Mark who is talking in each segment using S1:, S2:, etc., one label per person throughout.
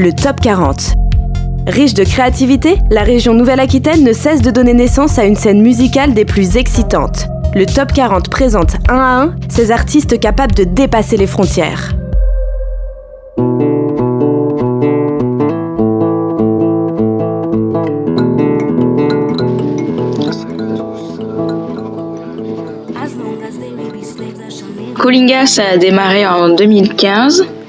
S1: le Top 40. Riche de créativité, la région Nouvelle-Aquitaine ne cesse de donner naissance à une scène musicale des plus excitantes. Le Top 40 présente un à un ces artistes capables de dépasser les frontières.
S2: Colinga, ça a démarré en 2015.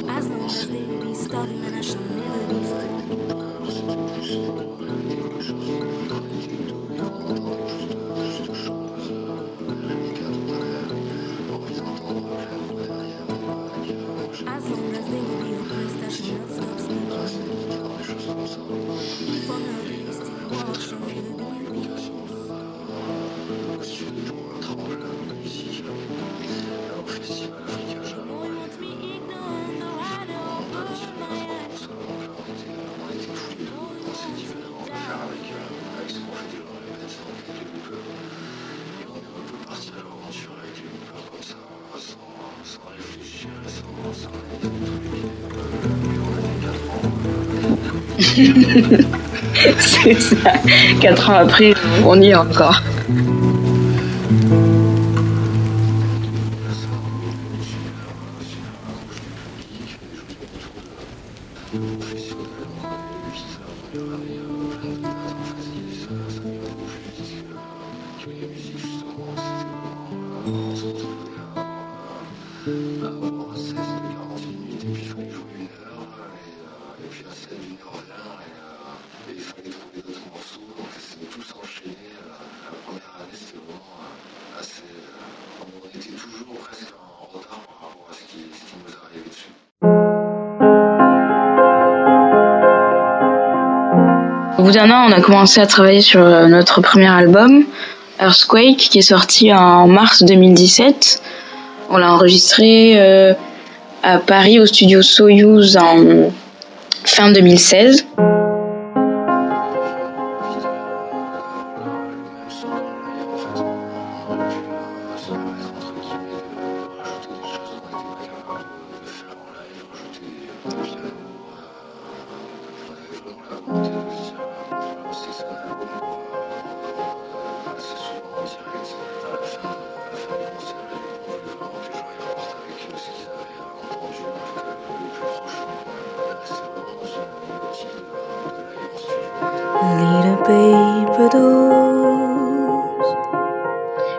S2: C'est ça. Quatre ans après, on y est encore. Au bout d'un an, on a commencé à travailler sur euh, notre premier album, Earthquake, qui est sorti en mars 2017. On l'a enregistré euh, à Paris au studio Soyuz en fin 2016.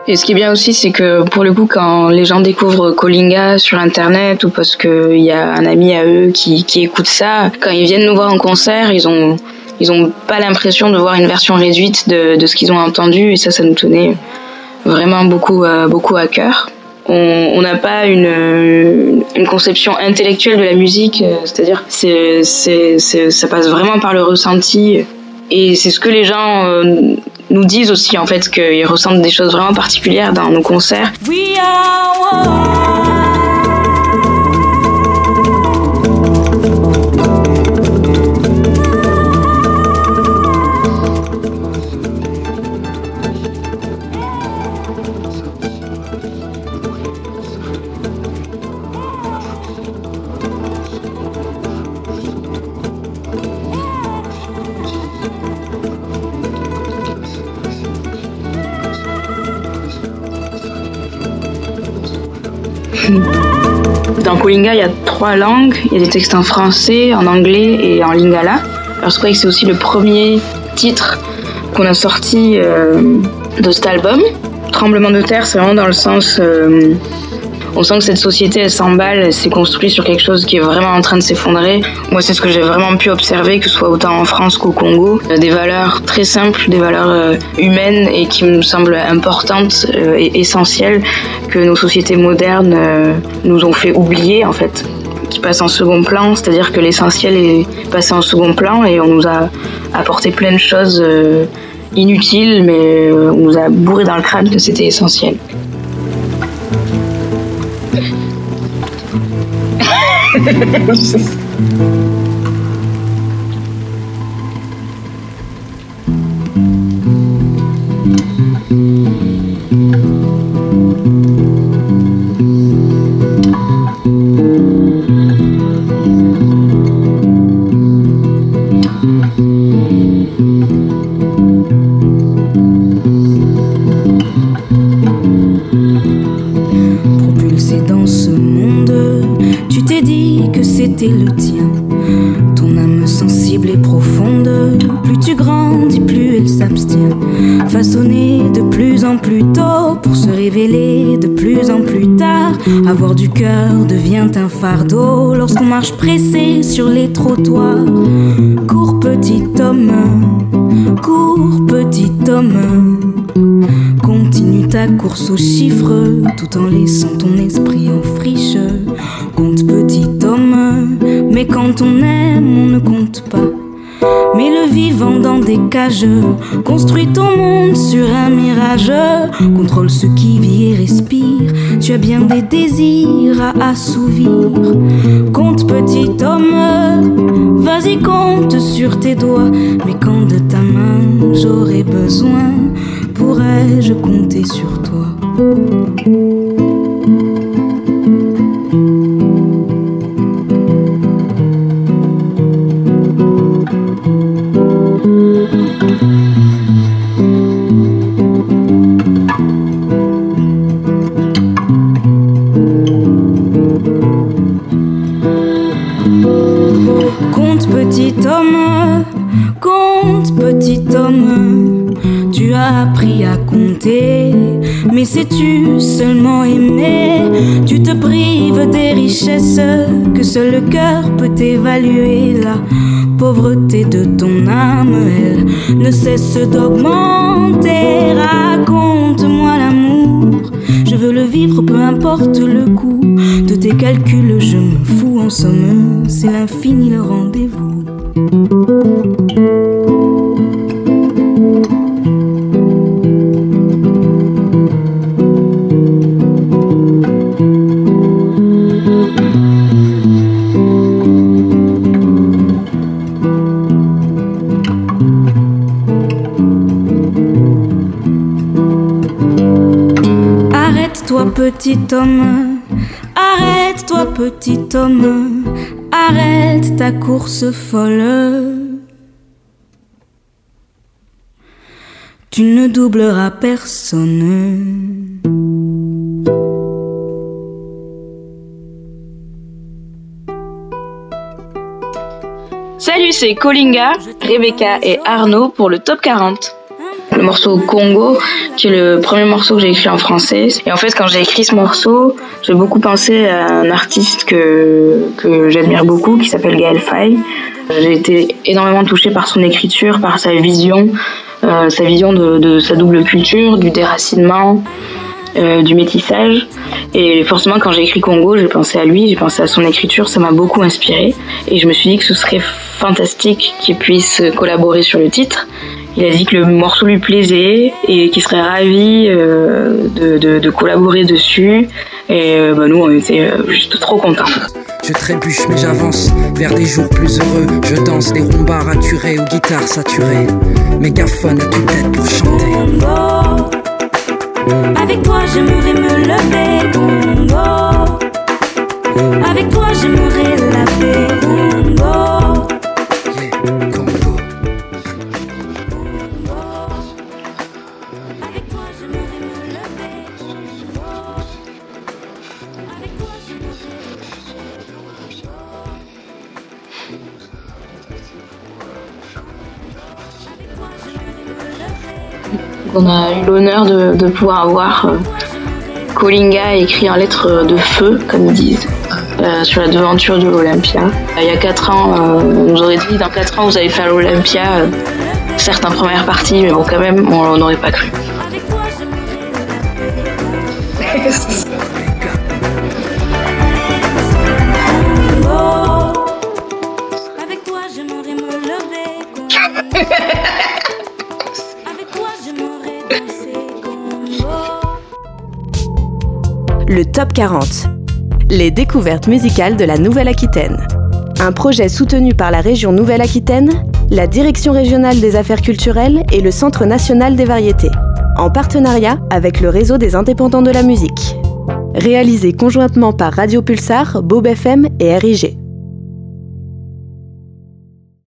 S2: Et ce qui est bien aussi, c'est que pour le coup, quand les gens découvrent Colinga sur Internet ou parce qu'il y a un ami à eux qui, écoute ça, quand ils viennent nous voir en concert, ils ont, ils ont pas l'impression de voir une version réduite de, ce qu'ils ont entendu. Et ça, ça nous tenait vraiment beaucoup, euh, beaucoup à cœur. On n'a pas une, une, conception intellectuelle de la musique, euh, c'est-à-dire c'est, c'est, ça passe vraiment par le ressenti. Et c'est ce que les gens euh, nous disent aussi, en fait, qu'ils ressentent des choses vraiment particulières dans nos concerts. Dans Kolinga, il y a trois langues. Il y a des textes en français, en anglais et en lingala. Earthquake, c'est aussi le premier titre qu'on a sorti euh, de cet album. Tremblement de terre, c'est vraiment dans le sens euh, on sent que cette société, elle s'emballe, elle s'est construite sur quelque chose qui est vraiment en train de s'effondrer. Moi, c'est ce que j'ai vraiment pu observer, que ce soit autant en France qu'au Congo. Des valeurs très simples, des valeurs euh, humaines et qui me semblent importantes euh, et essentielles que nos sociétés modernes euh, nous ont fait oublier, en fait qui passent en second plan, c'est-à-dire que l'essentiel est passé en second plan et on nous a apporté plein de choses inutiles, mais on nous a bourré dans le crâne que c'était essentiel.
S3: Meu Deus. le tien. Ton âme sensible et profonde, plus tu grandis, plus elle s'abstient. Façonnée de plus en plus tôt pour se révéler de plus en plus tard. Avoir du cœur devient un fardeau lorsqu'on marche pressé sur les trottoirs. Cours petit homme, cours petit homme. Ta course aux chiffres tout en laissant ton esprit en friche. Compte petit homme, mais quand on aime, on ne compte pas. Mais le vivant dans des cages construit ton monde sur un mirage. Contrôle ce qui vit et respire. Tu as bien des désirs à assouvir. Compte petit homme, vas-y compte sur tes doigts. Mais quand de ta main j'aurai besoin, pourrais-je compter sur toi? Compte petit homme, compte petit homme, tu as appris à compter, mais sais-tu seulement aimer? Tu te prives des richesses que seul le cœur peut évaluer. La pauvreté de ton âme, elle ne cesse d'augmenter. Raconte-moi l'amour, je veux le vivre, peu importe le coût de tes calculs, je me fous en somme, c'est l'infini le rendez-vous. Petit homme, arrête-toi petit homme, arrête ta course folle. Tu ne doubleras personne.
S2: Salut, c'est Kolinga, Rebecca et Arnaud pour le top 40. Le morceau Congo, qui est le premier morceau que j'ai écrit en français. Et en fait, quand j'ai écrit ce morceau, j'ai beaucoup pensé à un artiste que, que j'admire beaucoup, qui s'appelle Gaël Faye. J'ai été énormément touchée par son écriture, par sa vision, euh, sa vision de, sa double culture, du déracinement, euh, du métissage. Et forcément, quand j'ai écrit Congo, j'ai pensé à lui, j'ai pensé à son écriture, ça m'a beaucoup inspiré. Et je me suis dit que ce serait fantastique qu'il puisse collaborer sur le titre. Il a dit que le morceau lui plaisait et qu'il serait ravi euh, de, de, de, collaborer dessus. Et euh, bah, nous, on était euh, juste trop contents.
S4: Je trébuche mais j'avance vers des jours plus heureux. Je danse des rumbas raturés aux guitares saturées. Mégaphone à toute tête pour chanter.
S3: Congo, avec toi j'aimerais me lever. Congo, avec toi j'aimerais la paix. Congo,
S2: On a eu l'honneur de, pouvoir avoir euh, Kolinga écrit en lettres de feu, comme ils disent, euh, sur la devanture de l'Olympia. Il y a 4 ans, euh, on nous aurait dit dans 4 ans vous allez faire l'Olympia, certes en première partie, mais bon quand même, on n'aurait pas cru.
S1: Le Top 40. Les découvertes musicales de la Nouvelle-Aquitaine. Un projet soutenu par la région Nouvelle-Aquitaine, la Direction régionale des affaires culturelles et le Centre national des variétés, en partenariat avec le réseau des indépendants de la musique. Réalisé conjointement par Radio Pulsar, Bob FM et RIG.